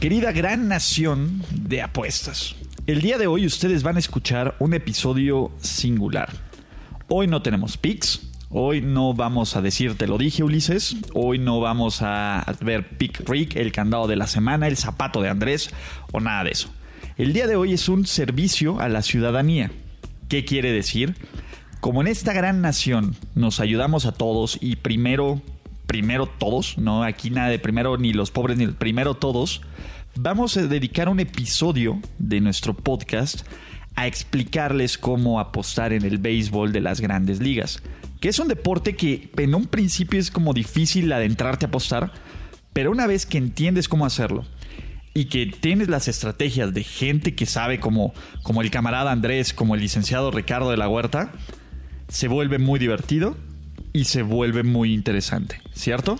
Querida gran nación de apuestas, el día de hoy ustedes van a escuchar un episodio singular. Hoy no tenemos picks, hoy no vamos a decir te lo dije Ulises, hoy no vamos a ver Pick Rick, el candado de la semana, el zapato de Andrés o nada de eso. El día de hoy es un servicio a la ciudadanía. ¿Qué quiere decir? Como en esta gran nación nos ayudamos a todos y primero, primero todos, no aquí nada de primero ni los pobres ni el primero todos, vamos a dedicar un episodio de nuestro podcast a explicarles cómo apostar en el béisbol de las grandes ligas, que es un deporte que en un principio es como difícil adentrarte a apostar, pero una vez que entiendes cómo hacerlo y que tienes las estrategias de gente que sabe como, como el camarada Andrés, como el licenciado Ricardo de la Huerta, se vuelve muy divertido y se vuelve muy interesante, ¿cierto?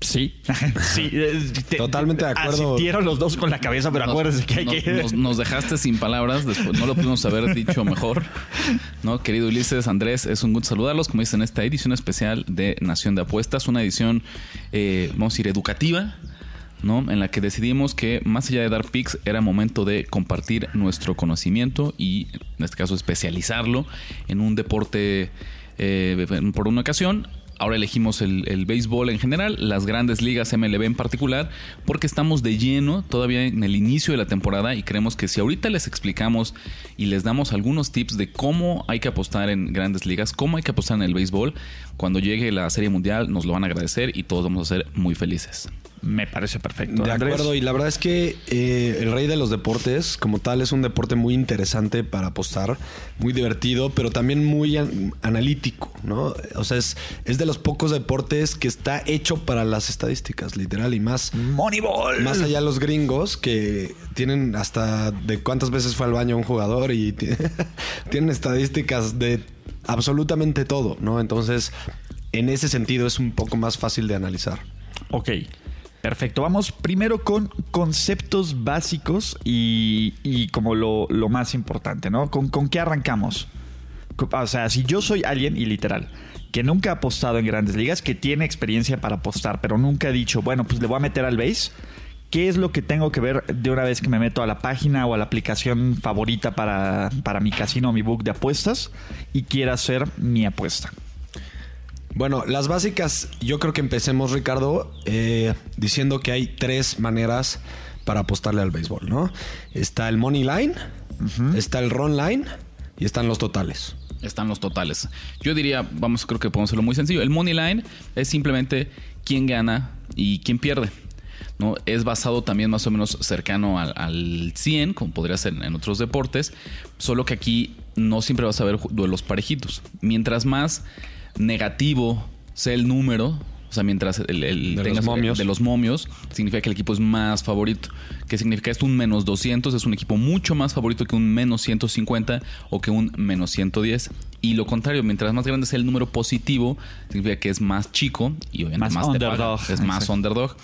Sí, sí. eh, te- Totalmente de acuerdo. Asintieron los dos con la cabeza, pero acuérdense que hay Nos, que... nos- nos dejaste sin palabras, después no lo pudimos haber dicho mejor. ¿no? Querido Ulises, Andrés, es un gusto saludarlos, como dicen, en esta edición especial de Nación de Apuestas, una edición, eh, vamos a decir, educativa, ¿no? En la que decidimos que más allá de dar picks, era momento de compartir nuestro conocimiento y, en este caso, especializarlo en un deporte eh, por una ocasión. Ahora elegimos el, el béisbol en general, las grandes ligas MLB en particular, porque estamos de lleno todavía en el inicio de la temporada y creemos que si ahorita les explicamos y les damos algunos tips de cómo hay que apostar en grandes ligas, cómo hay que apostar en el béisbol, cuando llegue la Serie Mundial nos lo van a agradecer y todos vamos a ser muy felices. Me parece perfecto. De Andrés. acuerdo, y la verdad es que eh, el rey de los deportes, como tal, es un deporte muy interesante para apostar, muy divertido, pero también muy an- analítico, ¿no? O sea, es, es de los pocos deportes que está hecho para las estadísticas, literal, y más, Moneyball. más allá los gringos que tienen hasta de cuántas veces fue al baño un jugador y ti- tienen estadísticas de absolutamente todo, ¿no? Entonces, en ese sentido es un poco más fácil de analizar. Ok, perfecto. Vamos primero con conceptos básicos y, como lo, más importante, ¿no? ¿Con, ¿Con qué arrancamos? O sea, si yo soy alguien, y literal, que nunca ha apostado en grandes ligas, que tiene experiencia para apostar, pero nunca ha dicho, bueno, pues le voy a meter al base. ¿Qué es lo que tengo que ver de una vez que me meto a la página o a la aplicación favorita para, para mi casino o mi book de apuestas y quiera hacer mi apuesta? Bueno, las básicas, yo creo que empecemos, Ricardo, eh, diciendo que hay tres maneras para apostarle al béisbol, ¿no? Está el money line, está el run line y están los totales. Están los totales. Yo diría, vamos, creo que podemos hacerlo muy sencillo. El money line es simplemente quién gana y quién pierde. ¿no? Es basado también más o menos cercano al, al 100, como podría ser en otros deportes, solo que aquí no siempre vas a ver duelos parejitos. Mientras más negativo sea el número, o sea, mientras el, el De los tengas- momios. de los momios, significa que el equipo es más favorito. ¿Qué significa esto? Un menos 200 es un equipo mucho más favorito que un menos 150 o que un menos 110. Y lo contrario, mientras más grande sea el número positivo, significa que es más chico y obviamente Más más, te paga. underdog. Es más Exacto. underdog.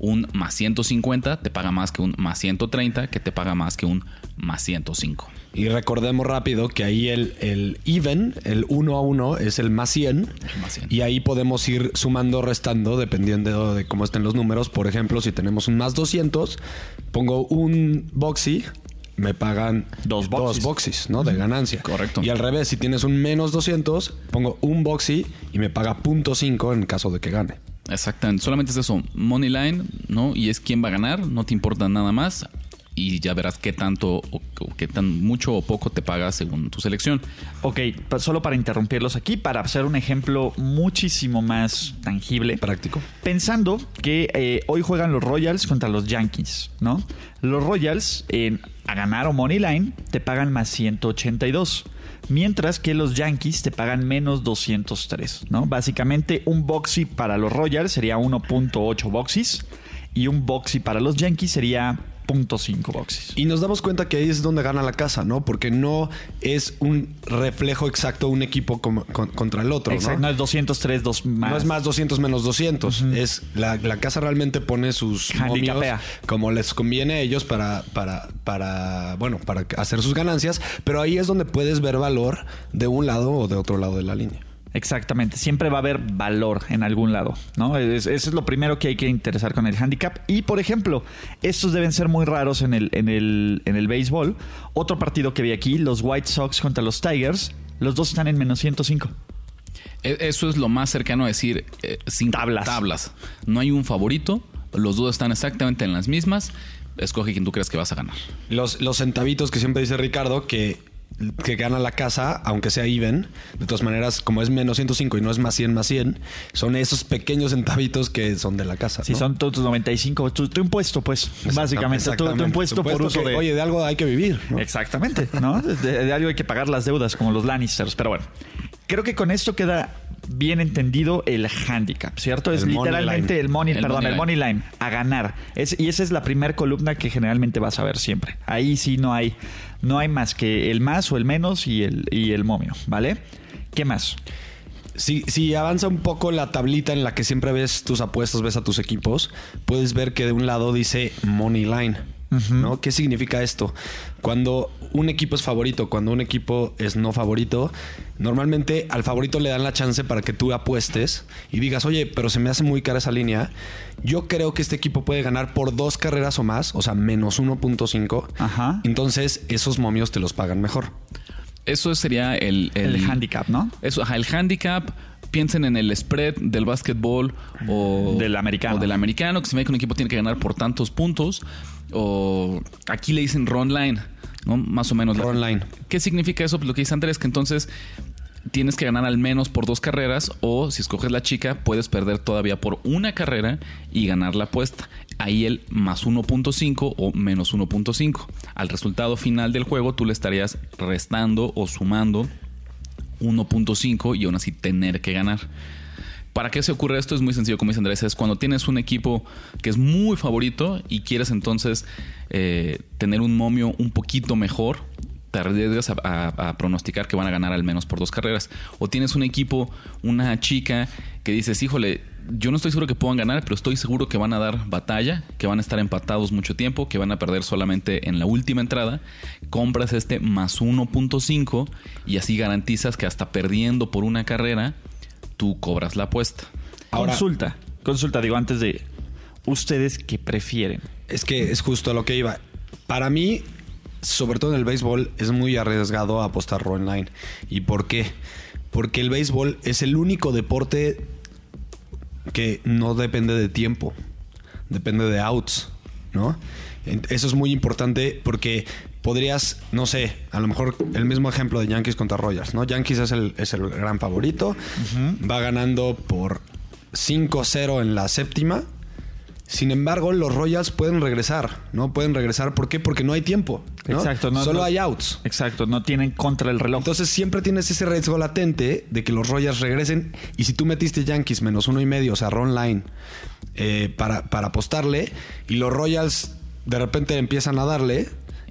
Un más 150 te paga más que un más 130, que te paga más que un más 105. Y recordemos rápido que ahí el, el even, el 1 a 1, es el más 100. más 100. Y ahí podemos ir sumando, restando, dependiendo de cómo estén los números. Por ejemplo, si tenemos un más 200, pongo un boxy, me pagan Dos boxies, ¿no? De ganancia. Correcto. Y al revés, si tienes un menos 200, pongo un boxy y me paga punto .5 en caso de que gane. Exactamente, solamente es eso, money line, ¿no? Y es quién va a ganar, no te importa nada más. y ya verás qué tanto o, o qué tan mucho o poco te paga según tu selección. Ok, solo para interrumpirlos aquí, para hacer un ejemplo muchísimo más tangible. Práctico. Pensando que eh, hoy juegan los Royals contra los Yankees, ¿no? Los Royals a ganar o Money Line te pagan más 182. Mientras que los Yankees te pagan menos 203, ¿no? Básicamente un boxy para los Royals sería 1.8 boxys y un boxy para los Yankees sería 0.5 boxys. Y nos damos cuenta que ahí es donde gana la casa, ¿no? Porque no es un reflejo exacto un equipo con- contra el otro, Exacto, ¿no? no es 203, dos más. No es más 200 menos 200. Es la, la casa realmente pone sus como les conviene a ellos para, para, para, bueno, para hacer sus ganancias. Pero ahí es donde puedes ver valor de un lado o de otro lado de la línea. Exactamente, siempre va a haber valor en algún lado, ¿no? Es- eso es lo primero que hay que interesar con el handicap. Y por ejemplo, estos deben ser muy raros en el, en el, en el béisbol. Otro partido que vi aquí, los White Sox contra los Tigers, los dos están en menos 105. E- Eso es lo más cercano a decir eh, sin Tablas. tablas. No hay un favorito, los dos están exactamente en las mismas. Escoge quien tú creas que vas a ganar. Los, los centavitos que siempre dice Ricardo que, que gana la casa, aunque sea even, de todas maneras, como es menos 105 y no es más 100 más 100, son esos pequeños centavitos que son de la casa. Si ¿no? son tus 95, tu, tu impuesto, pues, básicamente, tu- tu, Exactamente. impuesto por uso que, de... Oye, de algo hay que vivir. ¿no? Exactamente, ¿no? De, de algo hay que pagar las deudas, como los Lannisters. Pero bueno, creo que con esto queda bien entendido el handicap, ¿cierto? Es El literalmente line. el money, El perdón, money el money line, a ganar. Es, y esa es la primera columna que generalmente vas a ver siempre. Ahí sí no hay, no hay más que el más o el menos y el, y el momio, ¿vale? ¿Qué más? Si, si avanza un poco la tablita en la que siempre ves tus apuestas, ves a tus equipos, puedes ver que de un lado dice Money Line. ¿No? ¿Qué significa esto? Cuando un equipo es favorito, cuando un equipo es no favorito, normalmente al favorito le dan la chance para que tú apuestes y digas, oye, pero se me hace muy cara esa línea. Yo creo que este equipo puede ganar por dos carreras o más, o sea, menos 1.5. Ajá. Entonces, esos momios te los pagan mejor. Eso sería el, El, handicap, ¿no? Eso, ajá, el handicap. Piensen en el spread del básquetbol o Del americano. O del americano, que se ve que un equipo tiene que ganar por tantos puntos. O aquí le dicen run line, ¿no? Más o menos. la- Run line. ¿Qué significa eso? Pues lo que dice Andrés, que entonces tienes que ganar al menos por dos carreras o si escoges la chica puedes perder todavía por una carrera y ganar la apuesta. Ahí el más 1.5 o menos 1.5. Al resultado final del juego tú le estarías restando o sumando 1.5 y aún así tener que ganar. ¿Para qué se ocurre esto? Es muy sencillo, como dice Andrés. Es cuando tienes un equipo que es muy favorito y quieres entonces eh, tener un momio un poquito mejor, te arriesgas a, a- pronosticar que van a ganar al menos por dos carreras. O tienes un equipo, una chica que dices, híjole, yo no estoy seguro que puedan ganar, pero estoy seguro que van a dar batalla, que van a estar empatados mucho tiempo, que van a perder solamente en la última entrada. Compras este más 1.5 y así garantizas que hasta perdiendo por una carrera, tú cobras la apuesta. Ahora- consulta, consulta, digo, antes de... ¿Ustedes qué prefieren? Es que es justo a lo que iba. Para mí, sobre todo en el béisbol, es muy arriesgado apostar run line. ¿Y por qué? Porque el béisbol es el único deporte que no depende de tiempo, depende de outs, ¿no? Eso es muy importante porque podrías, no sé, a lo mejor el mismo ejemplo de Yankees contra Royals, ¿no? Yankees es el, es el gran favorito, va ganando por 5-0 en la séptima. Sin embargo, los Royals pueden regresar, ¿no? Pueden regresar, ¿por qué? Porque no hay tiempo, ¿no? Exacto, no- Solo no- hay outs. Exacto, no tienen contra el reloj. Entonces siempre tienes ese riesgo latente de que los Royals regresen. Y si tú metiste Yankees menos uno y medio, o sea, run line, eh, para, para apostarle, y los Royals de repente empiezan a darle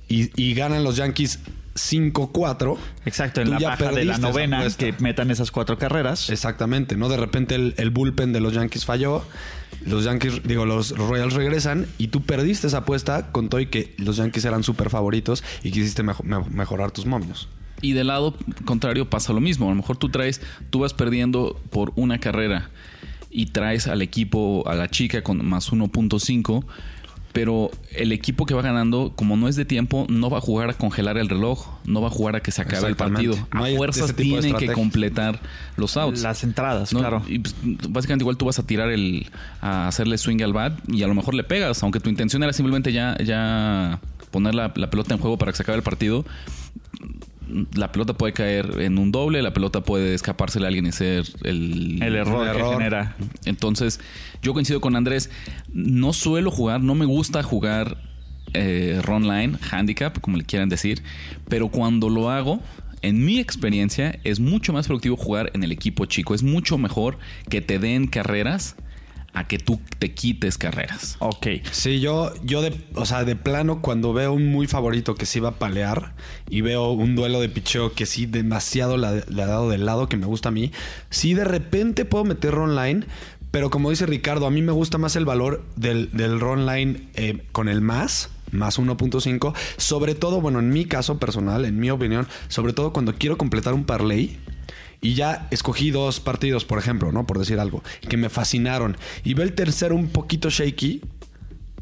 y, y ganan los Yankees 5-4. Exacto, en la baja de la novena que metan esas cuatro carreras. Exactamente, ¿no? De repente el, el bullpen de los Yankees falló. Los Yankees, digo, los Royals regresan y tú perdiste esa apuesta con todo y que los Yankees eran súper favoritos y quisiste mejo- me- mejorar tus momios. Y del lado contrario pasa lo mismo. A lo mejor tú traes, tú vas perdiendo por una carrera y traes al equipo, a la chica con más 1.5, pero el equipo que va ganando, como no es de tiempo, no va a jugar a congelar el reloj, no va a jugar a que se acabe el partido. No hay a fuerzas tienen que completar los outs. Las entradas, ¿no? claro. Y pues, básicamente igual tú vas a tirar el a hacerle swing al bat y a lo mejor le pegas, aunque tu intención era simplemente ya ya poner la, la pelota en juego para que se acabe el partido, la pelota puede caer en un doble, la pelota puede escapársele a alguien y ser el, El error, que genera. Entonces, yo coincido con Andrés. No suelo jugar, no me gusta jugar eh, run line, handicap, como le quieran decir. Pero cuando lo hago, en mi experiencia, es mucho más productivo jugar en el equipo chico. Es mucho mejor que te den carreras a que tú te quites carreras. Ok. Sí, yo, yo de, o sea, de plano, cuando veo un muy favorito que sí va a palear y veo un duelo de picheo que sí demasiado le, ha dado del lado que me gusta a mí, sí de repente puedo meter online, pero como dice Ricardo, a mí me gusta más el valor del, del online eh, con el más. Más 1.5, sobre todo, bueno, en mi caso personal, en mi opinión, sobre todo cuando quiero completar un parlay, y ya escogí dos partidos, por ejemplo, ¿no? Por decir algo, que me fascinaron. Y veo el tercero un poquito shaky.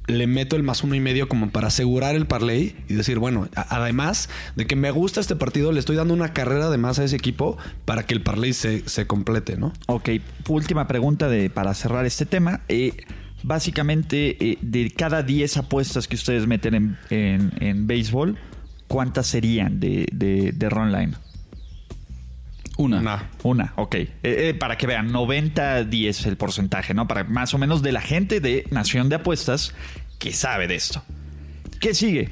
Le meto el más uno y medio como para asegurar el parlay y decir, bueno, además de que me gusta este partido, le estoy dando una carrera de más a ese equipo para que el parlay se, se complete, ¿no? Ok, última pregunta de, para cerrar este tema. Eh, básicamente, eh, de cada 10 apuestas que ustedes meten en, en, en béisbol, ¿cuántas serían de, de, de Una. Nah. Una, ok. Eh, eh, para que vean, 90-10 el porcentaje, ¿no? Para más o menos de la gente de Nación de Apuestas que sabe de esto. ¿Qué sigue?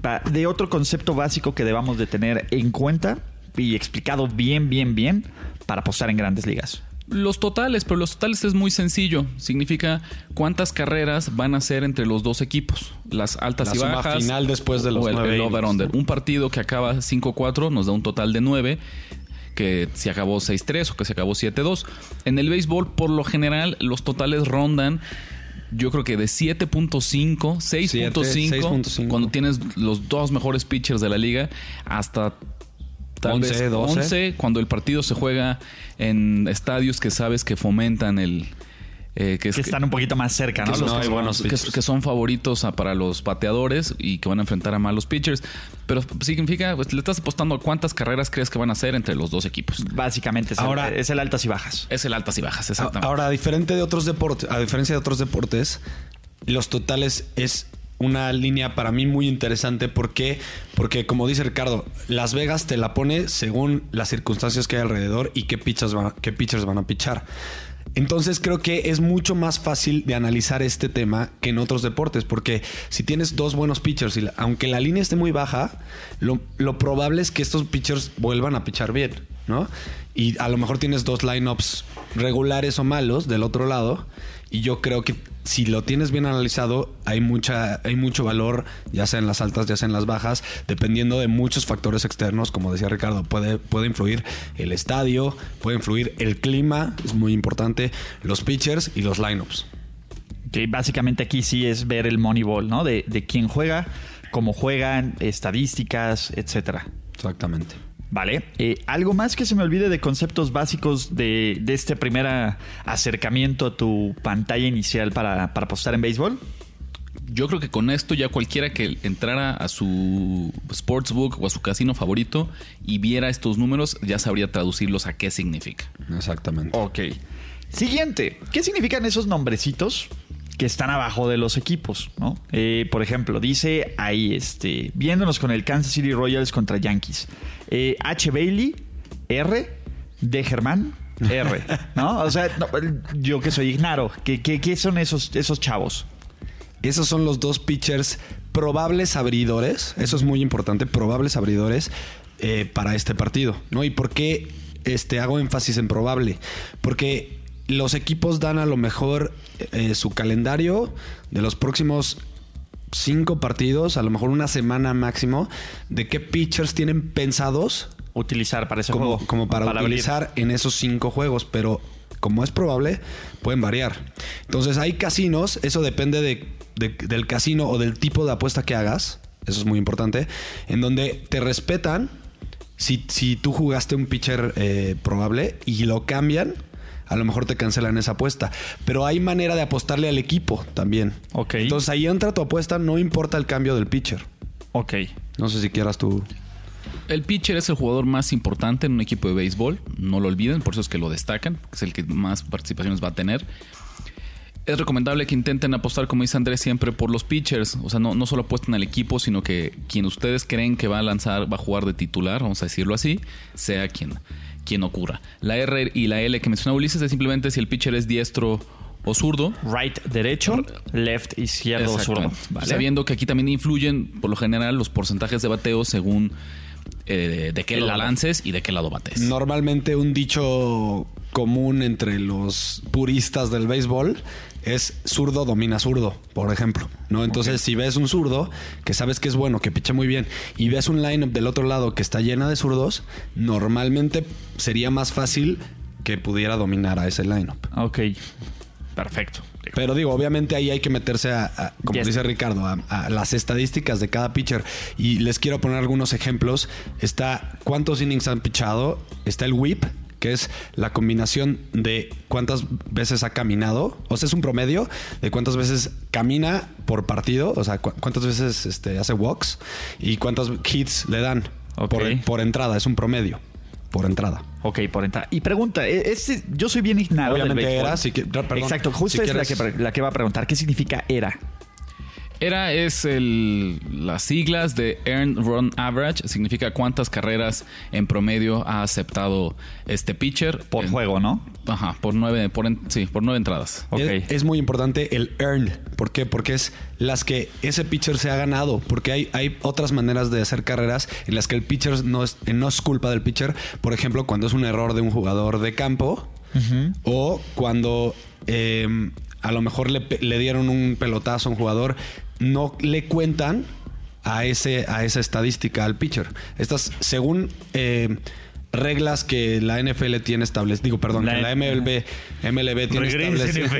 Pa- de otro concepto básico que debamos de tener en cuenta y explicado bien, bien, bien para apostar en grandes ligas. Los totales, pero los totales es muy sencillo. Significa cuántas carreras van a ser entre los dos equipos. Las altas La y suma bajas. final después de los o el, over-under. Un partido que acaba 5-4 nos da un total de 9. Que si acabó 6-3 o que se acabó 7-2. En el béisbol, por lo general, los totales rondan. Yo creo que de 7.5, 6.5, 6.5. cuando tienes los dos mejores pitchers de la liga, hasta tal 11, vez 12. 11, cuando el partido se juega en estadios que sabes que fomentan el... eh, que, es- Que están un poquito más cerca, ¿no? que, Los son, que que- son- que- pitchers. que son favoritos a- para los bateadores y que van a enfrentar a malos pitchers. Pero significa, pues, le estás apostando a cuántas carreras crees que van a hacer entre los dos equipos. Básicamente es, Ahora- el, es el altas y bajas. Es el altas y bajas, exactamente. Ahora, a diferente de otros deportes, a diferencia de otros deportes, los totales es una línea para mí muy interesante. ¿Por qué? Porque, como dice Ricardo, Las Vegas te la pone según las circunstancias que hay alrededor y qué pitchers van, qué pitchers van a pichar. Entonces creo que es mucho más fácil de analizar este tema que en otros deportes, porque si tienes dos buenos pitchers, y aunque la línea esté muy baja, lo, lo probable es que estos pitchers vuelvan a pichar bien, ¿no? Y a lo mejor tienes dos lineups regulares o malos del otro lado, y yo creo que si lo tienes bien analizado, hay mucha, hay mucho valor, ya sea en las altas, ya sea en las bajas, dependiendo de muchos factores externos, como decía Ricardo, puede, puede influir el estadio, puede influir el clima, es muy importante, los pitchers y los lineups. Que básicamente aquí sí es ver el Moneyball, ¿no? De, de quién juega, cómo juegan, estadísticas, etcétera. Exactamente. Vale. Eh, ¿Algo más que se me olvide de conceptos básicos de, de este primer acercamiento a tu pantalla inicial para, para apostar en béisbol? Yo creo que con esto ya cualquiera que entrara a su sportsbook o a su casino favorito y viera estos números ya sabría traducirlos a qué significa. Exactamente. Ok. Siguiente. ¿Qué significan esos nombrecitos que están abajo de los equipos? ¿no? Eh, por ejemplo, dice ahí, este, viéndonos con el Kansas City Royals contra Yankees. Eh, H. Bailey, R. D. Germán, R. ¿No? O sea, no, yo que soy ignaro. ¿Qué, qué, qué son esos, esos chavos? Esos son los dos pitchers probables abridores. Eso es muy importante, probables abridores eh, para este partido. ¿no? ¿Y por qué este, hago énfasis en probable? Porque los equipos dan a lo mejor eh, su calendario de los próximos cinco partidos, a lo mejor una semana máximo, de qué pitchers tienen pensados Utilizar para ese como, juego. como para, utilizar en esos cinco juegos, pero como es probable, pueden variar. Entonces hay casinos, eso depende de, de- del casino o del tipo de apuesta que hagas, eso es muy importante, en donde te respetan si, si tú jugaste un pitcher eh, probable y lo cambian. A lo mejor te cancelan esa apuesta. Pero hay manera de apostarle al equipo también. Ok. Entonces ahí entra tu apuesta, no importa el cambio del pitcher. Ok. No sé si quieras tú. El pitcher es el jugador más importante en un equipo de béisbol, no lo olviden, por eso es que lo destacan, es el que más participaciones va a tener. es recomendable que intenten apostar, como dice Andrés, siempre por los pitchers. O sea, no, no solo apuesten al equipo, sino que quien ustedes creen que va a lanzar, va a jugar de titular, vamos a decirlo así, sea quien, quien ocurra. La R y la L que menciona Ulises es simplemente si el pitcher es diestro o zurdo. Right, derecho, left, izquierdo, zurdo. Exactamente. ¿vale? Sabiendo que aquí también influyen, por lo general, los porcentajes de bateo según eh, de qué lado. lances y de qué lado bates. Normalmente un dicho común entre los puristas del béisbol es zurdo domina zurdo, por ejemplo. ¿no? Entonces, si ves un zurdo que sabes que es bueno, que picha muy bien, y ves un lineup del otro lado que está llena de zurdos, normalmente sería más fácil que pudiera dominar a ese lineup. Ok, perfecto. Pero digo, obviamente ahí hay que meterse a, a- como Yes. dice Ricardo, a, a las estadísticas de cada pitcher. Y les quiero poner algunos ejemplos. Está cuántos innings han pichado. Está el whip, que es la combinación de cuántas veces ha caminado. O sea, es un promedio de cuántas veces camina por partido. O sea, cu- cuántas veces este, hace walks y cuántos hits le dan por, por entrada. Es un promedio por entrada. Ok, por entrar. Y pregunta, e- este, yo soy bien ignorado del Obviamente béisbol. era, si que- perdón, Exacto, justo si es la, que, la que va a preguntar. ¿Qué significa era? ERA es el, las siglas de Earned Run Average, significa cuántas carreras en promedio ha aceptado este pitcher. Por En- juego, ¿no? Ajá, por nueve, por en- sí, por nueve entradas. Ok. Es, es muy importante el earn. ¿Por qué? Porque es las que ese pitcher se ha ganado. Porque hay, hay otras maneras de hacer carreras en las que el pitcher no es, no es culpa del pitcher. Por ejemplo, cuando es un error de un jugador de campo o cuando eh, a lo mejor le, pe- le dieron un pelotazo a un jugador, no le cuentan a, ese, a esa estadística al pitcher. Estas, según eh, reglas que la NFL tiene establecidas, digo, perdón, La- que la MLB, MLB tiene establecidas.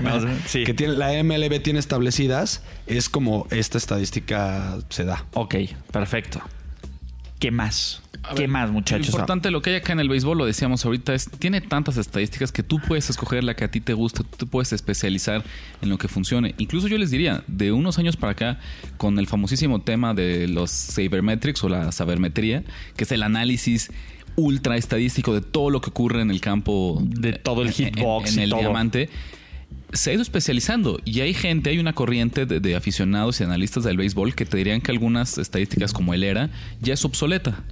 No, sí. Que tiene, la MLB tiene establecidas, es como esta estadística se da. Ok, perfecto. ¿Qué más? A ¿Qué ver, más, muchachos? Lo importante, lo que hay acá en el béisbol, lo decíamos ahorita, es tiene tantas estadísticas que tú puedes escoger la que a ti te guste, tú te puedes especializar en lo que funcione. Incluso yo les diría, de unos años para acá, con el famosísimo tema de los sabermetrics o la sabermetría, que es el análisis ultra estadístico de todo lo que ocurre en el campo De todo el hitbox en, y el todo. diamante se ha ido especializando y hay gente, hay una corriente de, de aficionados y analistas del béisbol que te dirían que algunas estadísticas como el ERA ya es obsoleta.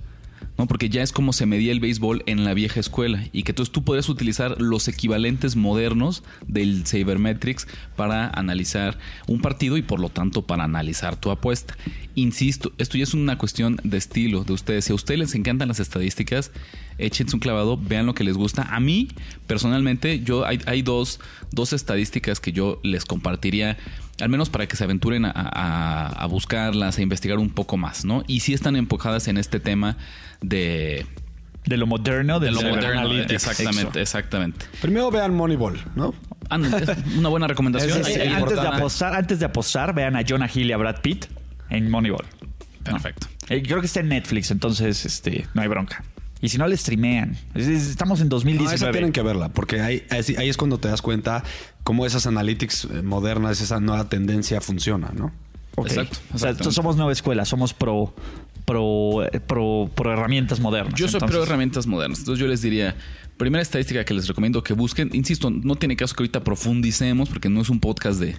¿No? Porque ya es como se medía el béisbol en la vieja escuela y que entonces tú podrías utilizar los equivalentes modernos del Sabermetrics para analizar un partido y por lo tanto para analizar tu apuesta. Insisto, esto ya es una cuestión de estilo de ustedes. Si a ustedes les encantan las estadísticas, échense un clavado, vean lo que les gusta. A mí, personalmente, yo hay, hay dos, dos estadísticas que yo les compartiría, al menos para que se aventuren a, a- a buscarlas, a investigar un poco más, ¿no? Y si están enfocadas en este tema de, De lo moderno, de, de lo moderno. Exactamente, exactamente. Primero vean Moneyball, ¿no? Ah, es una buena recomendación. Es antes, de apostar, antes de apostar, vean a Jonah Hill y a Brad Pitt en Moneyball. Perfecto. Eh, creo que está en Netflix, entonces este, no hay bronca. Y si no, le streamean. Es- es- Estamos en No, esa 2019. tienen que verla, porque ahí, ahí es cuando te das cuenta cómo esas analytics eh, modernas, esa nueva tendencia funciona, ¿no? Exacto, O sea, somos nueva escuela, somos pro, pro, eh, pro, pro herramientas modernas. Yo soy Entonces, pro herramientas modernas. Entonces yo les diría, primera estadística que les recomiendo que busquen, insisto, no tiene caso que ahorita profundicemos porque no es un podcast de,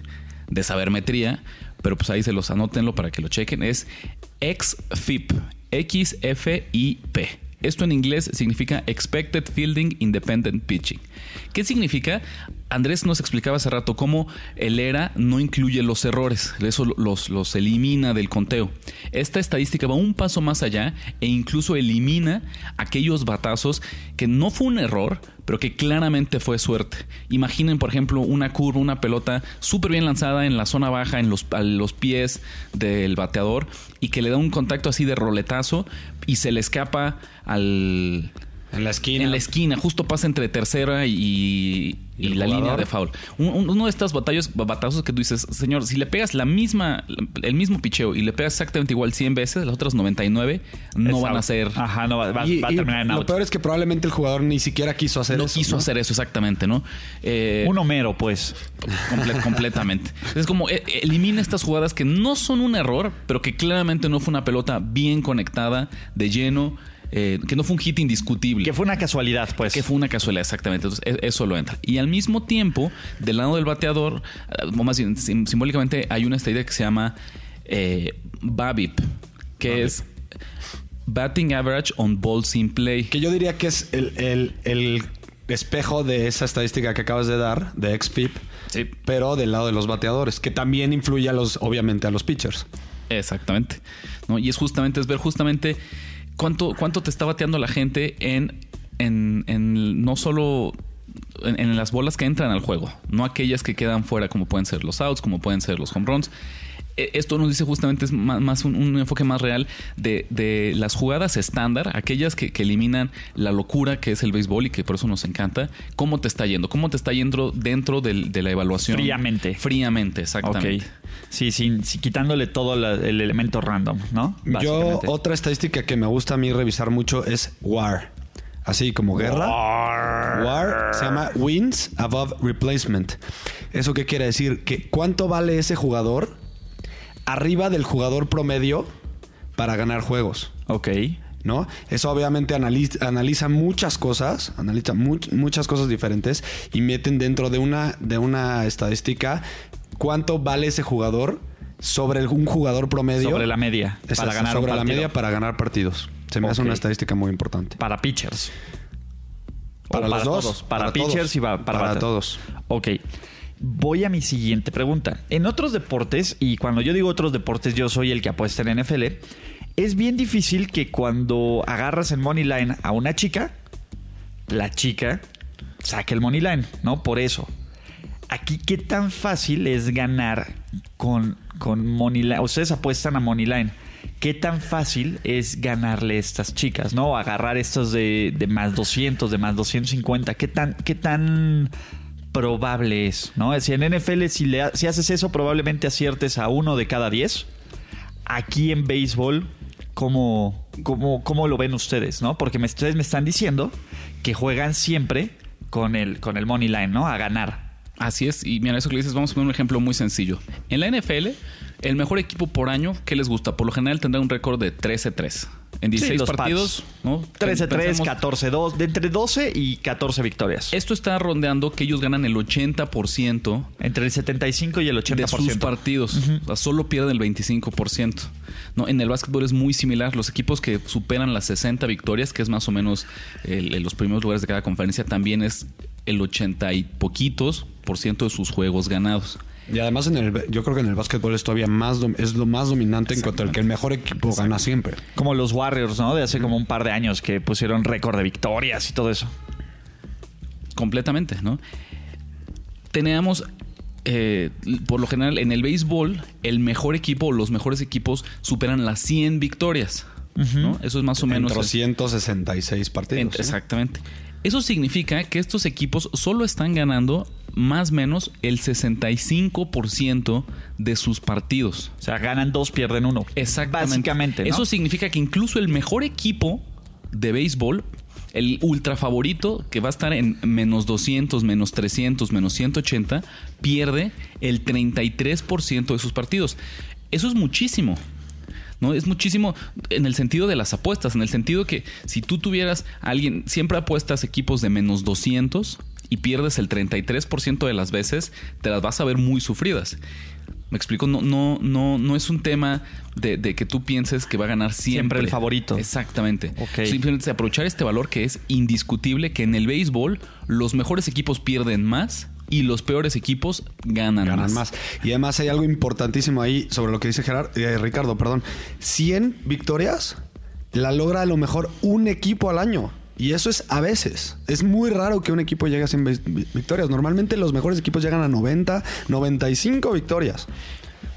de sabermetría, pero pues ahí se los anótenlo para que lo chequen. Es XFIP, X-F-I-P. Esto en inglés significa Expected Fielding Independent Pitching. ¿Qué significa? Andrés nos explicaba hace rato cómo el ERA no incluye los errores, eso los, los elimina del conteo. Esta estadística va un paso más allá e incluso elimina aquellos batazos que no fue un error, pero que claramente fue suerte. Imaginen, por ejemplo, una curva, una pelota súper bien lanzada en la zona baja, en los, a los pies del bateador, y que le da un contacto así de roletazo y se le escapa al, En la esquina. en la esquina, justo pasa entre tercera y, y la jugador? línea de foul. Un- un- uno de estos batallos, batazos que tú dices, señor, si le pegas la misma, el mismo picheo y le pegas exactamente igual 100 veces, las otras 99 no es van a ser... Ajá, no, va, va- Y- va a terminar en lo out. peor es que probablemente el jugador ni siquiera quiso hacer no eso. quiso ¿no? hacer eso exactamente, ¿no? Eh, Un Homero, pues. comple- completamente. Es como eh, elimina estas jugadas que no son un error, pero que claramente no fue una pelota bien conectada, de lleno, eh, que no fue un hit indiscutible. Que fue una casualidad, pues. Que fue una casualidad, exactamente. Entonces, e- eso lo entra. Y al mismo tiempo, del lado del bateador, o más simbólicamente, hay una estadía que se llama eh, BABIP, que es Batting Average on Balls in Play. Que yo diría que es el, el- el espejo de esa estadística que acabas de dar, de XFIP, Sí. pero del lado de los bateadores, que también influye a los, obviamente, a los pitchers. Exactamente. ¿no? Y es justamente, es ver justamente cuánto, cuánto te está bateando la gente en, en, en no solo en, en las bolas que entran al juego, no aquellas que quedan fuera, como pueden ser los outs, como pueden ser los home runs. Eh, Esto nos dice justamente es más, un, un enfoque más real de, de las jugadas estándar, aquellas que, que eliminan la locura que es el béisbol y que por eso nos encanta. ¿Cómo te está yendo? ¿Cómo te está yendo dentro del- de la evaluación? Fríamente. Fríamente, exactamente. Ok. Sí, sin, sí, quitándole todo la- el elemento random, ¿no? Yo, otra estadística que me gusta a mí revisar mucho es WAR. Así como guerra. WAR se llama Wins Above Replacement. ¿Eso qué quiere decir? Que cuánto vale ese jugador arriba del jugador promedio para ganar juegos. Ok. ¿no? Eso obviamente analiza, analiza muchas cosas, analiza much- muchas cosas diferentes y meten dentro de una, de una estadística cuánto vale ese jugador sobre un jugador promedio. Sobre la media. Para ganar sobre un la media para ganar partidos. Se me hace una estadística muy importante. Para pitchers. Para los dos. todos, Para, Para pitchers todos. y pa- para, Para todos. Ok. Voy a mi siguiente pregunta. En otros deportes, y cuando yo digo otros deportes, yo soy el que apuesta en NFL, es bien difícil que cuando agarras en Money Line a una chica, la chica saque el Money Line, ¿no? Por eso. Aquí, ¿qué tan fácil es ganar con, con Money Line? Ustedes apuestan a Money Line. ¿Qué tan fácil es ganarle a estas chicas, no? Agarrar estos de, de más 200, de más 250. ¿Qué tan, qué tan probable es, no? Es decir, en NFL, si, le, si haces eso, probablemente aciertes a uno de cada 10. Aquí en béisbol, ¿cómo, cómo, cómo lo ven ustedes, no? Porque ustedes me están diciendo que juegan siempre con el, con el money line, ¿no? A ganar. Así es, y mira, eso que le dices, vamos a poner un ejemplo muy sencillo. En la NFL, el mejor equipo por año, ¿qué les gusta? Por lo general tendrá un récord de 13-3. En 16 los partidos, ¿no? 13-3, Pensemos- 14-2, de entre 12 y 14 victorias. Esto está rondeando que ellos ganan el 80% Entre el 75 y el 80%. de sus partidos. O sea, solo pierden el 25%. ¿no? En el básquetbol es muy similar. Los equipos que superan las 60 victorias, que es más o menos el- el- los primeros lugares de cada conferencia, también es el 80 y poquitos por ciento de sus juegos ganados. Y además en el, yo creo que en el básquetbol es todavía más es lo más dominante en cuanto al que el mejor equipo gana siempre. Como los Warriors, ¿no? De hace como un par de años que pusieron récord de victorias y todo eso. completamente, ¿no? Teníamos, eh, por lo general, en el béisbol, el mejor equipo o los mejores equipos superan las 100 victorias, ¿no? Eso es más o En menos... 366 partidos. en- ¿sí? Exactamente. Eso significa que estos equipos solo están ganando más o menos el 65% de sus partidos. O sea, ganan dos, pierden uno. Exactamente. Básicamente, ¿no? Eso significa que incluso el mejor equipo de béisbol, el ultra favorito, que va a estar en menos 200, menos 300, menos 180, pierde el 33% de sus partidos. Eso es muchísimo. ¿no? Es muchísimo en el sentido de las apuestas, en el sentido que si tú tuvieras a alguien, siempre apuestas equipos de menos 200 y pierdes el 33% de las veces, te las vas a ver muy sufridas. Me explico, no, no, no, no es un tema de, de que tú pienses que va a ganar siempre. Siempre el favorito. Exactamente. Ok. Simplemente es aprovechar este valor que es indiscutible, que en el béisbol los mejores equipos pierden más y los peores equipos ganan, ganan más. Y además hay algo importantísimo ahí sobre lo que dice Gerard, eh, Ricardo, perdón. 100 victorias la logra a lo mejor un equipo al año. Y eso es a veces. Es muy raro que un equipo llegue a 100 vi- victorias. Normalmente los mejores equipos llegan a 90, 95 victorias.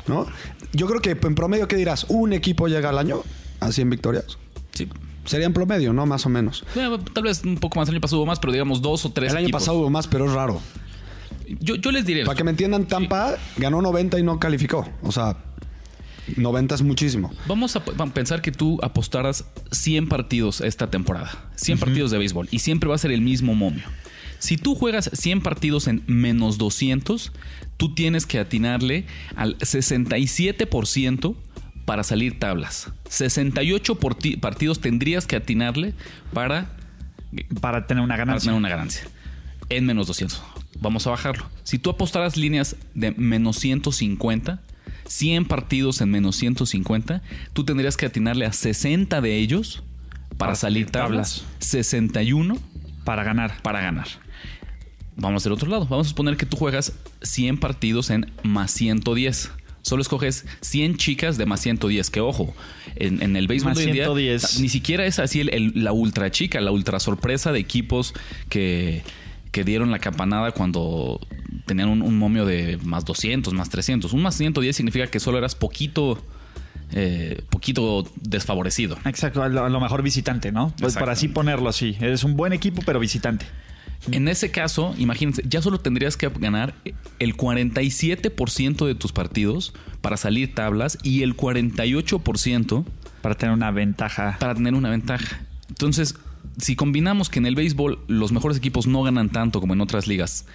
¿No? Yo creo que en promedio, ¿qué dirás? ¿Un equipo llega al año a 100 victorias? Sí. Sería en promedio, ¿no? Más o menos. Tal vez un poco más el año pasado hubo más, pero digamos dos o tres. El año equipos. pasado hubo más, pero es raro. Yo, yo les diré. Para que me entiendan, Tampa ganó 90 y no calificó. O sea, 90 es muchísimo. Vamos a pensar que tú apostaras 100 partidos esta temporada. 100 partidos de béisbol. Y siempre va a ser el mismo momio. Si tú juegas 100 partidos en menos 200, tú tienes que atinarle al 67% para salir tablas. 68 porti- partidos tendrías que atinarle para, Para tener una para ganancia. tener una ganancia. En menos 200. Vamos a bajarlo. Si tú apostaras líneas de menos 150, 100 partidos en menos 150, tú tendrías que atinarle a 60 de ellos para, Para salir tablas. tablas. 61 Para ganar. para ganar. Vamos del otro lado. Vamos a suponer que tú juegas 100 partidos en más 110. Solo escoges 100 chicas de más 110. Que ojo, en, en el béisbol de hoy en día, 110. ni siquiera es así el- el- la ultra chica, la ultra sorpresa de equipos que, que dieron la campanada cuando tenían un, un momio de más 200, más 300. Un más 110 significa que solo eras poquito, eh, poquito desfavorecido. Exacto, a lo, a lo mejor visitante, ¿no? Pues para así ponerlo así. Eres un buen equipo, pero visitante. En ese caso, imagínense, ya solo tendrías que ganar el 47% de tus partidos para salir tablas y el 48% Para tener una ventaja. para tener una ventaja. Entonces, si combinamos que en el béisbol los mejores equipos no ganan tanto como en otras ligas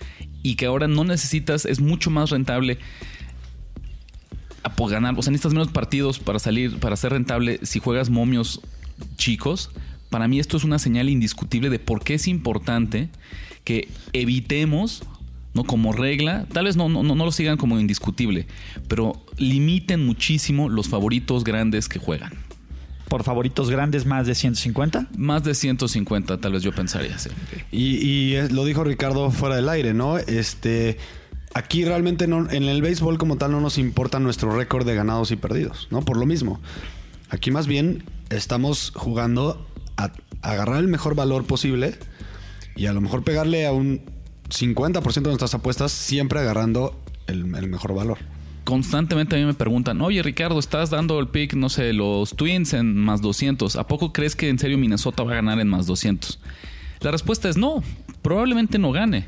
y que ahora no necesitas, es mucho más rentable ganar, o sea, necesitas menos partidos para salir, para ser rentable si juegas momios chicos. Para mí esto es una señal indiscutible de por qué es importante que evitemos, no como regla, tal vez no, no, no lo sigan como indiscutible, pero limiten muchísimo los favoritos grandes que juegan. Por favoritos grandes, más de 150. Más de 150, tal vez yo pensaría. sí. Y, y es- lo dijo Ricardo fuera del aire, ¿no? Este. Aquí realmente no, en el béisbol como tal no nos importa nuestro récord de ganados y perdidos, ¿no? Por lo mismo. Aquí más bien estamos jugando a, a agarrar el mejor valor posible y a lo mejor pegarle a un 50% de nuestras apuestas siempre agarrando el, el mejor valor. Constantemente a mí me preguntan, oye Ricardo, estás dando el pick, no sé, los Twins en más 200. ¿A poco crees que en serio Minnesota va a ganar en más 200? La respuesta es no, probablemente no gane.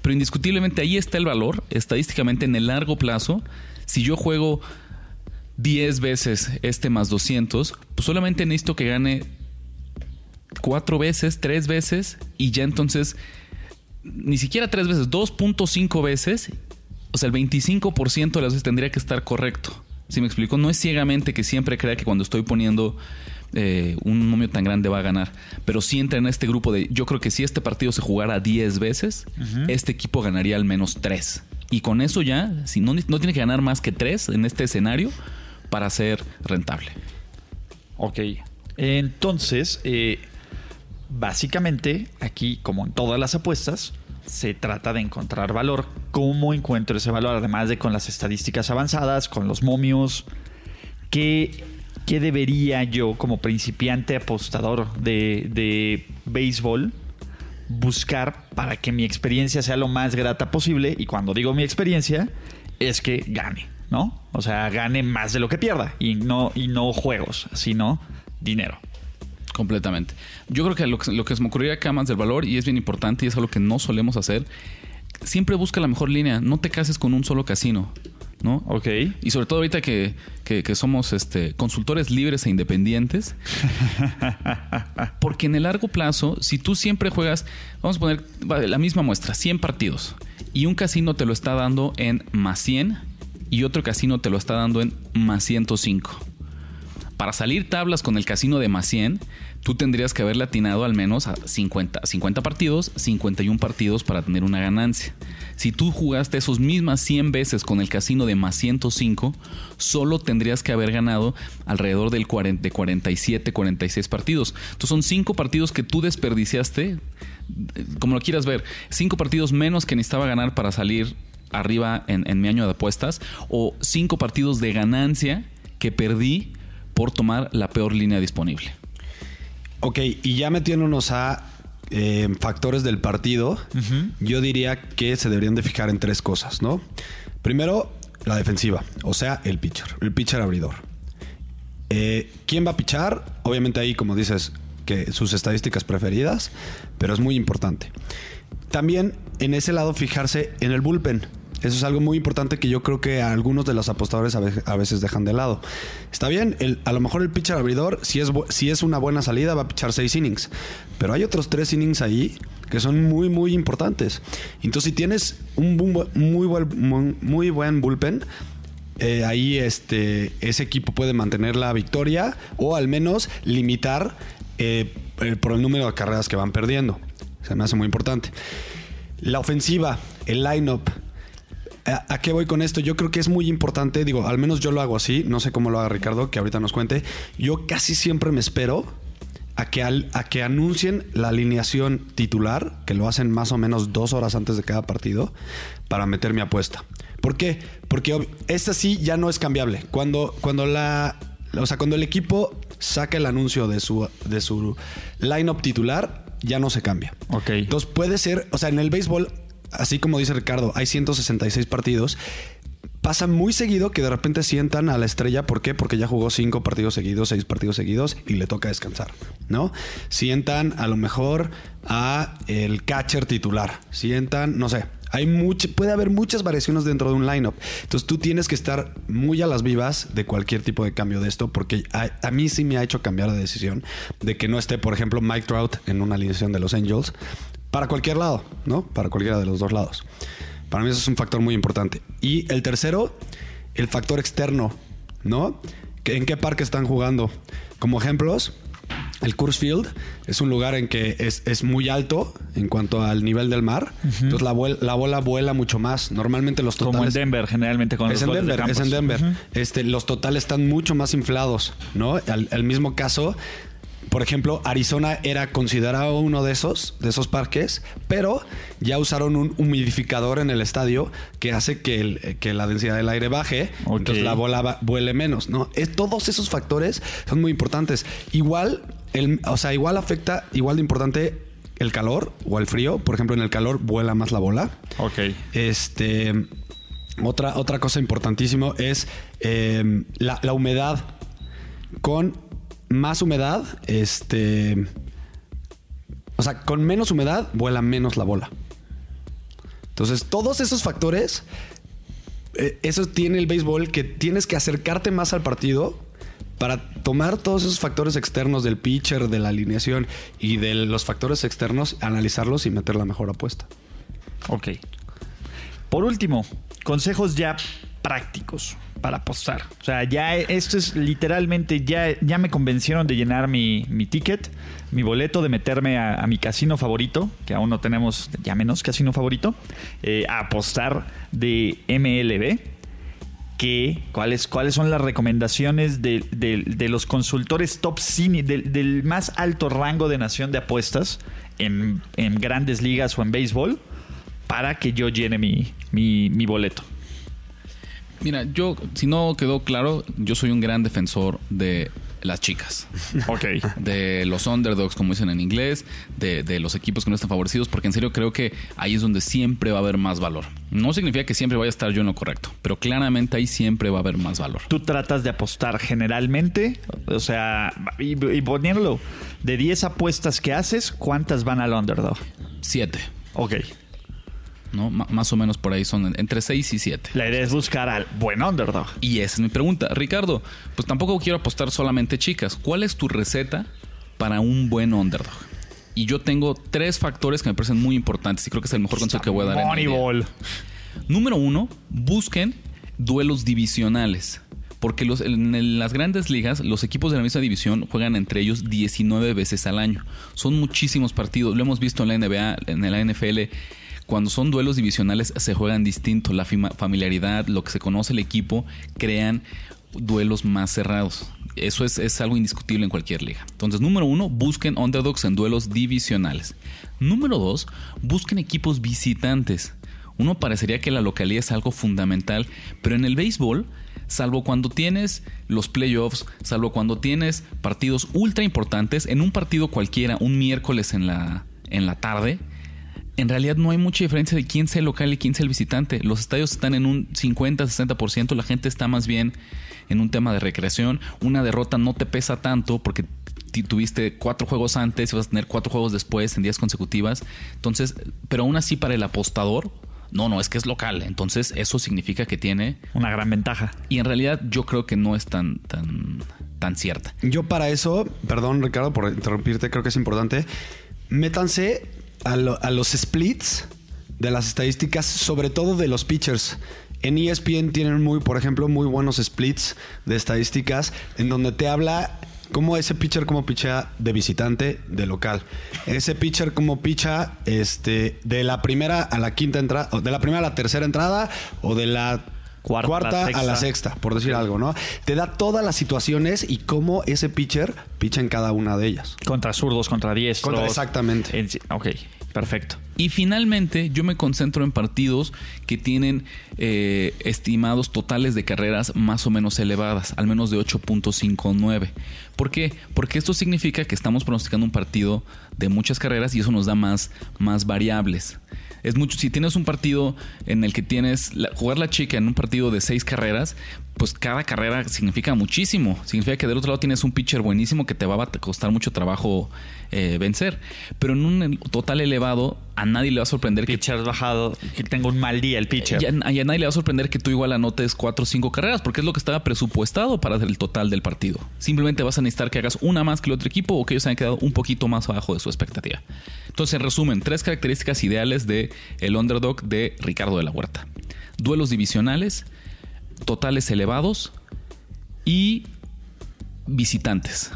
Pero indiscutiblemente ahí está el valor, estadísticamente en el largo plazo. Si yo juego 10 veces este más 200, pues solamente necesito que gane cuatro veces, tres veces y ya entonces ni siquiera tres veces, 2.5 veces, o sea, el 25% de las veces tendría que estar correcto. Si me explico, no es ciegamente que siempre crea que cuando estoy poniendo eh, un momio tan grande va a ganar, pero sí entra en este grupo de, yo creo que si este partido se jugara 10 veces, este equipo ganaría al menos 3. Y con eso ya, si no, no tiene que ganar más que 3 en este escenario para ser rentable. Ok. Entonces, eh, básicamente, aquí, como en todas las apuestas, se trata de encontrar valor. ¿Cómo encuentro ese valor? Además de con las estadísticas avanzadas, con los momios. ¿Qué, qué debería yo, como principiante apostador de, de béisbol, buscar para que mi experiencia sea lo más grata posible? Y cuando digo mi experiencia, es que gane, ¿no? O sea, gane más de lo que pierda. Y no, y no juegos, sino dinero. Completamente. Yo creo que lo, que lo que se me ocurriría acá más del valor, y es bien importante, y es algo que no solemos hacer, siempre busca la mejor línea. No te cases con un solo casino, ¿no? Ok. Y sobre todo ahorita que, que- que somos este, consultores libres e independientes. Porque en el largo plazo, si tú siempre juegas, vamos a poner la misma muestra, 100 partidos, y un casino te lo está dando en más 100 y otro casino te lo está dando en más 105 para salir tablas con el casino de más 100, tú tendrías que haberle atinado al menos a 50, 50 partidos, 51 partidos para tener una ganancia. Si tú jugaste esos mismas 100 veces con el casino de más 105, solo tendrías que haber ganado alrededor del 40, de 47, 46 partidos. Entonces son 5 partidos que tú desperdiciaste, como lo quieras ver, 5 partidos menos que necesitaba ganar para salir arriba en, en mi año de apuestas, o 5 partidos de ganancia que perdí por tomar la peor línea disponible. Ok, y ya metiéndonos a eh, factores del partido, yo diría que se deberían de fijar en tres cosas, ¿no? Primero, la defensiva, o sea, el pitcher, el pitcher abridor. Eh, ¿Quién va a pichar? Obviamente ahí, como dices, que sus estadísticas preferidas, pero es muy importante. También en ese lado fijarse en el bullpen. Eso es algo muy importante que yo creo que algunos de los apostadores a ve- a veces dejan de lado. Está bien, a lo mejor el pitcher abridor, si es, si es una buena salida, va a pichar seis innings. Pero hay otros tres innings ahí que son muy, muy importantes. Entonces, si tienes un muy buen, muy, muy buen bullpen, eh, ahí este, ese equipo puede mantener la victoria o al menos limitar eh, eh, por el número de carreras que van perdiendo. Se me hace muy importante. La ofensiva, el lineup. ¿A, qué voy con esto? Yo creo que es muy importante, digo, al menos yo lo hago así, no sé cómo lo haga Ricardo, que ahorita nos cuente. Yo casi siempre me espero a que, al- a que anuncien la alineación titular, que lo hacen más o menos dos horas antes de cada partido, para meter mi apuesta. ¿Por qué? Porque esta sí ya no es cambiable. Cuando, cuando la. O sea, cuando el equipo saca el anuncio de su, de su lineup titular, ya no se cambia. Ok. Entonces puede ser, o sea, en el béisbol, así como dice Ricardo, hay 166 partidos. Pasa muy seguido que de repente sientan a la estrella. ¿Por qué? Porque ya jugó cinco partidos seguidos, seis partidos seguidos y le toca descansar, ¿no? Sientan a lo mejor a el catcher titular. Sientan, no sé. Hay mucho, puede haber muchas variaciones dentro de un lineup. Entonces tú tienes que estar muy a las vivas de cualquier tipo de cambio de esto, porque a, a mí sí me ha hecho cambiar de decisión de que no esté, por ejemplo, Mike Trout en una alineación de los Angels para cualquier lado, ¿no? Para cualquiera de los dos lados. Para mí eso es un factor muy importante. Y el tercero, el factor externo, ¿no? ¿Que- ¿En qué parque están jugando? Como ejemplos, el Coors Field es un lugar en que es, es muy alto en cuanto al nivel del mar. Entonces la, vuel- la bola vuela mucho más. Normalmente los Como en totales... Denver, generalmente con Es los en de Denver, es en Denver. Ujú. este, los totales están mucho más inflados, ¿no? Al, al mismo caso, por ejemplo, Arizona era considerado uno de esos, de esos parques, pero ya usaron un humidificador en el estadio que hace que, el- que la densidad del aire baje, Ok. entonces la bola va- vuele menos, ¿no? Es, todos esos factores son muy importantes. Igual, el, o sea, igual afecta, igual de importante el calor o el frío. Por ejemplo, en el calor vuela más la bola. Ok. Este. Otra, otra cosa importantísimo es eh, la, la humedad. Con más humedad, este. O sea, con menos humedad vuela menos la bola. Entonces, todos esos factores, eh, eso tiene el béisbol que tienes que acercarte más al partido para tomar todos esos factores externos del pitcher, de la alineación y de los factores externos, analizarlos y meter la mejor apuesta. Ok. Por último, consejos ya prácticos para apostar. O sea, ya esto es literalmente, ya, ya me convencieron de llenar mi, mi ticket, mi boleto, de meterme a, mi casino favorito, que aún no tenemos ya menos casino favorito, eh, a apostar de MLB. Que, ¿cuáles, ¿Cuáles son las recomendaciones de, de- los consultores top cine, del, más alto rango de nación de apuestas en, en grandes ligas o en béisbol para que yo llene mi, mi boleto? Mira, yo, si no quedó claro, yo soy un gran defensor de las chicas. Ok. de los underdogs, como dicen en inglés, de, de los equipos que no están favorecidos, porque en serio creo que ahí es donde siempre va a haber más valor. No significa que siempre vaya a estar yo en lo correcto, pero claramente ahí siempre va a haber más valor. Tú tratas de apostar generalmente, o sea, y, y poniéndolo, de 10 apuestas que haces, ¿cuántas van al underdog? Siete, Ok. ¿No? M- más o menos por ahí son entre seis y siete. La idea es buscar al buen underdog. Y esa es mi pregunta. Ricardo, pues tampoco quiero apostar solamente chicas. ¿Cuál es tu receta para un buen underdog? Y yo tengo tres factores que me parecen muy importantes y creo que es el mejor consejo que voy a dar. Moneyball. Número uno, busquen duelos divisionales. Porque los- en el- las grandes ligas, los equipos de la misma división juegan entre ellos 19 veces al año. Son muchísimos partidos. Lo hemos visto en la NBA, en la NFL. Cuando son duelos divisionales se juegan distinto. La familiaridad, lo que se conoce el equipo, crean duelos más cerrados. Eso es, es algo indiscutible en cualquier liga. Entonces, número uno, busquen underdogs en duelos divisionales. Número dos, busquen equipos visitantes. Uno parecería que la localidad es algo fundamental, pero en el béisbol, salvo cuando tienes los playoffs, salvo cuando tienes partidos ultra importantes, en un partido cualquiera, un miércoles en la, en la tarde, en realidad no hay mucha diferencia de quién sea el local y quién sea el visitante. Los estadios están en un 50-60%, la gente está más bien en un tema de recreación. Una derrota no te pesa tanto porque tuviste cuatro juegos antes y vas a tener cuatro juegos después en días consecutivas. Entonces, pero aún así para el apostador, no, no, es que es local. Entonces eso significa que tiene... Una gran ventaja. Y en realidad yo creo que no es tan, tan, tan cierta. Yo para eso, perdón Ricardo por interrumpirte, creo que es importante, métanse a, lo- a los splits de las estadísticas, sobre todo de los pitchers. En ESPN tienen muy, por ejemplo, muy buenos splits de estadísticas en donde te habla cómo ese pitcher como picha de visitante, de local. Ese pitcher como picha este, de la primera a la quinta entrada, de la primera a la tercera entrada o de la Cuarta, cuarta, a la sexta. por decir algo, ¿no? Te da todas las situaciones y cómo ese pitcher picha en cada una de ellas. Contra zurdos, contra diestros. Contra- exactamente. En ok, perfecto. Y finalmente, yo me concentro en partidos que tienen eh, estimados totales de carreras más o menos elevadas, al menos de 8.59. ¿Por qué? Porque esto significa que estamos pronosticando un partido de muchas carreras y eso nos da más, más variables. Es mucho, si tienes un partido en el que tienes la- jugar la chica en un partido de seis carreras, pues cada carrera significa muchísimo. Significa que del otro lado tienes un pitcher buenísimo que te va a costar mucho trabajo eh, vencer. Pero en un total elevado, a nadie le va a sorprender que Pitcher bajado, que tenga un mal día el pitcher. ya, y a nadie le va a sorprender que tú igual anotes cuatro o cinco carreras, porque es lo que estaba presupuestado para el total del partido. Simplemente vas a necesitar que hagas una más que el otro equipo o que ellos hayan quedado un poquito más abajo de su expectativa. Entonces, en resumen, tres características ideales de el underdog de Ricardo de la Huerta. Duelos divisionales, totales elevados y visitantes.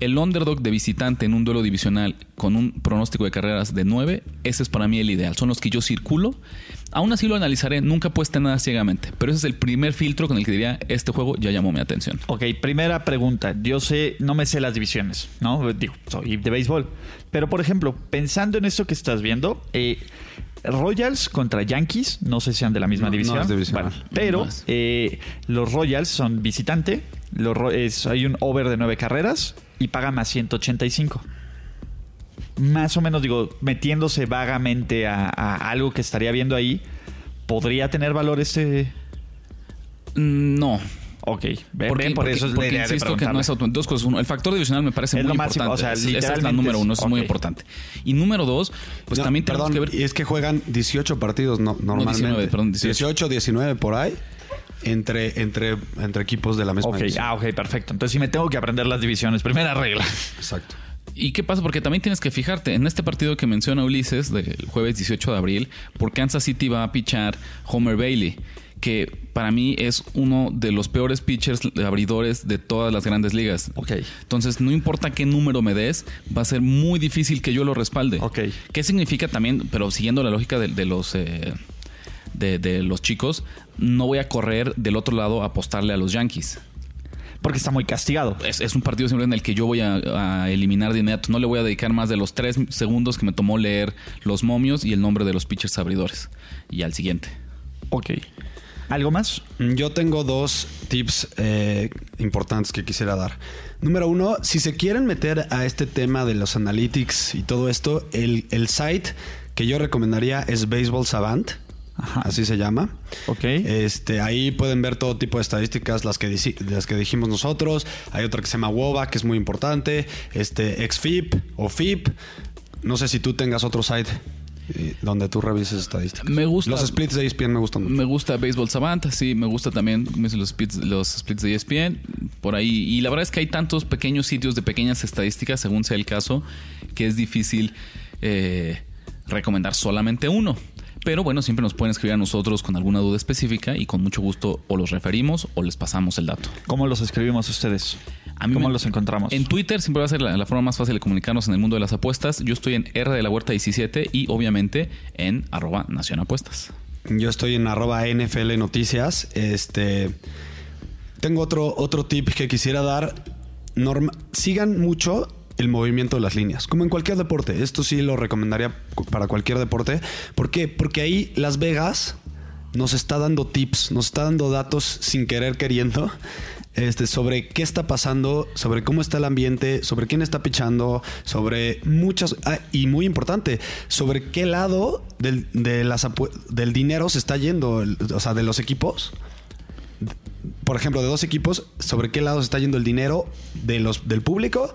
El underdog de visitante en un duelo divisional con un pronóstico de carreras de 9, ese es para mí el ideal. Son los que yo circulo. Aún así lo analizaré, nunca puesta nada ciegamente. Pero ese es el primer filtro con el que diría, este juego ya llamó mi atención. Ok, primera pregunta. Yo sé, no me sé las divisiones, ¿no? Digo, soy de béisbol. Pero, por ejemplo, pensando en esto que estás viendo, eh, Royals contra Yankees, no sé si sean de la misma No, no división. es divisional. Bueno, pero eh, los Royals son visitante, los Ro- es- hay un over de nueve carreras y paga más 185. Más o menos, digo, metiéndose vagamente a, a algo que estaría viendo ahí, ¿podría tener valor este...? Mm, No. Ok, ven, Porque, ven, por porque- eso es porque insisto que no es auto- dos cosas. Uno, el factor divisional me parece Es muy lo máximo, importante. o sea, Es- Esa es la número uno, eso es muy importante. Y número dos, pues No, también tenemos perdón, que ver... y es que juegan 18 partidos no, normalmente. 19, perdón, 18. 18, 19 por ahí. Entre, entre, entre equipos de la misma Ok, división. ah, ok, perfecto. Entonces sí me tengo que aprender las divisiones. Primera regla. Exacto. ¿Y qué pasa? Porque también tienes que fijarte, en este partido que menciona Ulises, del jueves 18 de abril, por Kansas City va a pichar Homer Bailey, que para mí es uno de los peores pitchers abridores de todas las grandes ligas. Ok. Entonces, no importa qué número me des, va a ser muy difícil que yo lo respalde. Ok. ¿Qué significa también, pero siguiendo la lógica de, de los... eh, de, de los chicos, no voy a correr del otro lado a apostarle a los Yankees. Porque está muy castigado. Es, es un partido siempre en el que yo voy a, a eliminar de inmediato. No le voy a dedicar más de los tres segundos que me tomó leer los momios y el nombre de los pitchers abridores. Y al siguiente. Ok. ¿Algo más? Yo tengo dos tips eh, importantes que quisiera dar. Número uno, si se quieren meter a este tema de los analytics y todo esto, el, el site que yo recomendaría es Baseball Savant. Ajá. Así se llama. Ok. Este, ahí pueden ver todo tipo de estadísticas, las que, las que dijimos nosotros. Hay otra que se llama WOBA, que es muy importante. Este, XFIP o FIP. No sé si tú tengas otro site donde tú revises estadísticas. Me gusta- Los splits de ESPN me gustan mucho. Me gusta Baseball Savant, sí, me gusta también los splits, los splits de ESPN, por ahí. Y la verdad es que hay tantos pequeños sitios de pequeñas estadísticas, según sea el caso, que es difícil eh, recomendar solamente uno. Pero bueno, siempre nos pueden escribir a nosotros con alguna duda específica y con mucho gusto o los referimos o les pasamos el dato. ¿Cómo los escribimos ustedes? A mí ¿Cómo me- los encontramos? En Twitter siempre va a ser la, la forma más fácil de comunicarnos en el mundo de las apuestas. Yo estoy en R de la Huerta 17 y obviamente en arroba Nación Apuestas. Yo estoy en arroba NFL Noticias. Este. Tengo otro, otro tip que quisiera dar. Norma- sigan mucho el movimiento de las líneas, como en cualquier deporte. Esto sí lo recomendaría para cualquier deporte. ¿Por qué? Porque ahí Las Vegas nos está dando tips, nos está dando datos sin querer queriendo. Este, sobre qué está pasando, sobre cómo está el ambiente, sobre quién está pichando, sobre muchas. ah, y muy importante, sobre qué lado del, del dinero se está yendo, o sea, de los equipos por ejemplo, de dos equipos, sobre qué lado se está yendo el dinero de los, del público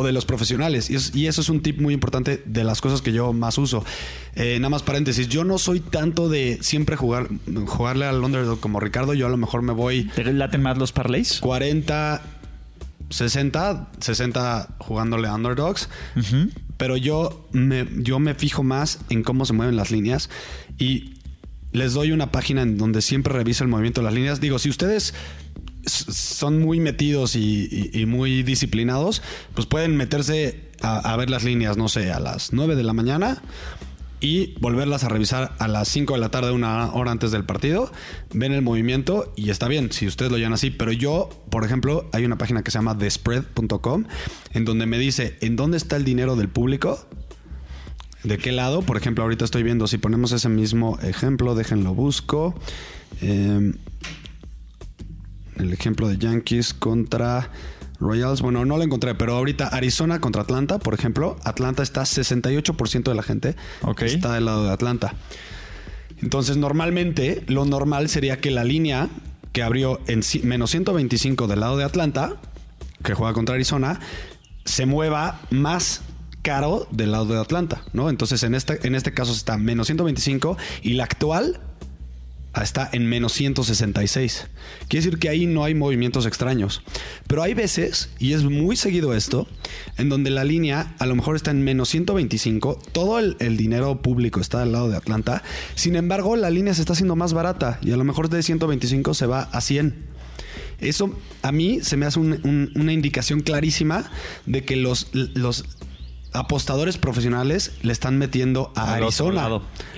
o de los profesionales. Y, es- y eso es un tip muy importante de las cosas que yo más uso. Eh, nada más paréntesis, yo no soy tanto de siempre jugar, jugarle al underdog como Ricardo. Yo a lo mejor me voy ¿Te laten más los parlays? 40, 60, 60 jugándole a underdogs. Pero yo me, yo me fijo más en cómo se mueven las líneas. Y les doy una página en donde siempre reviso el movimiento de las líneas. Digo, si ustedes son muy metidos y, muy disciplinados, pues pueden meterse a, ver las líneas, no sé, a las 9 de la mañana y volverlas a revisar a las 5 de la tarde, una hora antes del partido. Ven el movimiento y está bien si ustedes lo llevan así. Pero yo, por ejemplo, hay una página que se llama thespread.com en donde me dice en dónde está el dinero del público. ¿De qué lado? Por ejemplo, ahorita estoy viendo, si ponemos ese mismo ejemplo, déjenlo busco. Eh, el ejemplo de Yankees contra Royals, bueno, no lo encontré, pero ahorita Arizona contra Atlanta, por ejemplo, Atlanta está 68% de la gente Ok. está del lado de Atlanta. Entonces, normalmente, lo normal sería que la línea que abrió en menos 125 del lado de Atlanta, que juega contra Arizona, se mueva más caro del lado de Atlanta, ¿no? Entonces, en este, en este caso está menos 125 y la actual está en menos 166. Quiere decir que ahí no hay movimientos extraños. Pero hay veces, y es muy seguido esto, en donde la línea a lo mejor está en menos 125, todo el, dinero público está al lado de Atlanta, sin embargo la línea se está haciendo más barata y a lo mejor de 125 se va a 100. Eso a mí se me hace un- un- una indicación clarísima de que los apostadores profesionales le están metiendo a Al Arizona.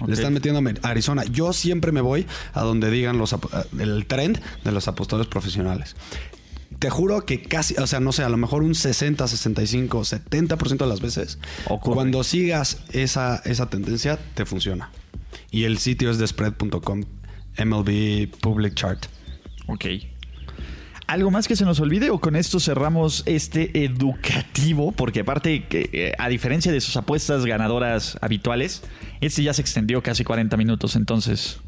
Le están metiendo a Arizona. Yo siempre me voy a donde digan los el trend de los apostadores profesionales. Te juro que casi, o sea, no sé, a lo mejor un 60, 65, 70% de las veces, Ocurre. cuando sigas esa, esa tendencia, te funciona. Y el sitio es de spread.com, MLB Public Chart. Ok. ¿Algo más que se nos olvide o con esto cerramos este educativo? Porque aparte, eh, a diferencia de sus apuestas ganadoras habituales, este ya se extendió casi 40 minutos, entonces...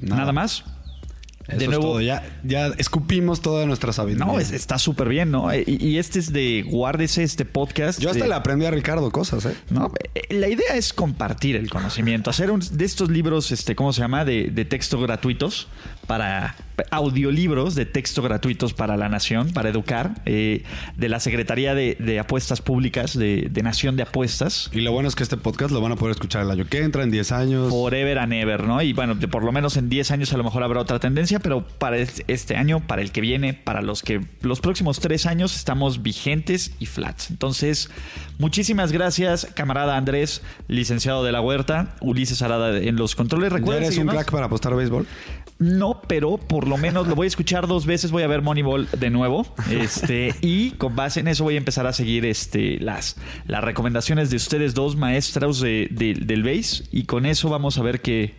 ¿Nada, más? Eso de nuevo, todo. Ya, ya escupimos toda nuestra sabiduría. no, es- está súper bien, ¿no? Y, y este es de guárdese este podcast. Yo hasta de- le aprendí a Ricardo cosas, ¿eh? No, eh, la idea es compartir el conocimiento, hacer un, de estos libros, este, ¿cómo se llama? De, de texto gratuitos para audiolibros de texto gratuitos para la nación, para educar, eh, de la Secretaría de, de Apuestas Públicas, de, de Nación de Apuestas. Y lo bueno es que este podcast lo van a poder escuchar el año que entra, en 10 años. Forever and ever, ¿no? Y bueno, de- por lo menos en 10 años a lo mejor habrá otra tendencia, pero para es- este año, para el que viene, para los que los próximos tres años estamos vigentes y flats. Entonces, muchísimas gracias, camarada Andrés, licenciado de la Huerta, Ulises Arada en los controles. ¿Ya ¿Recuerdas? eres un crack para apostar a béisbol? No, pero por lo menos lo voy a escuchar dos veces, voy a ver Moneyball de nuevo. Este, y con base en eso voy a empezar a seguir este, las, las recomendaciones de ustedes dos maestros de, de- del base. Y con eso vamos a ver qué,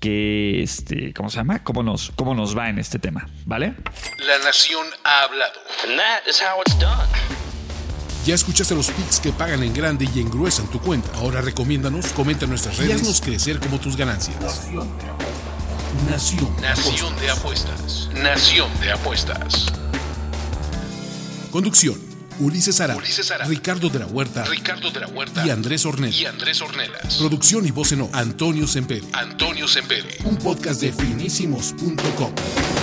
qué, este, ¿cómo se llama? Cómo nos, cómo nos va en este tema, ¿vale? La nación ha hablado. And that is how it's done. Ya escuchaste los picks que pagan en grande y engruesan tu cuenta. Ahora recomiéndanos, comenta en nuestras redes y haznos crecer como tus ganancias. Nación. Nación de apuestas. Nación de apuestas. Conducción. Ulises Ara, Ulises. Ricardo de la Huerta Ricardo de la Huerta. y Andrés Ornella. Y Andrés Ornelas. Producción y voz en off, Antonio Sempere. Antonio Sempere. Un podcast de finísimos.com.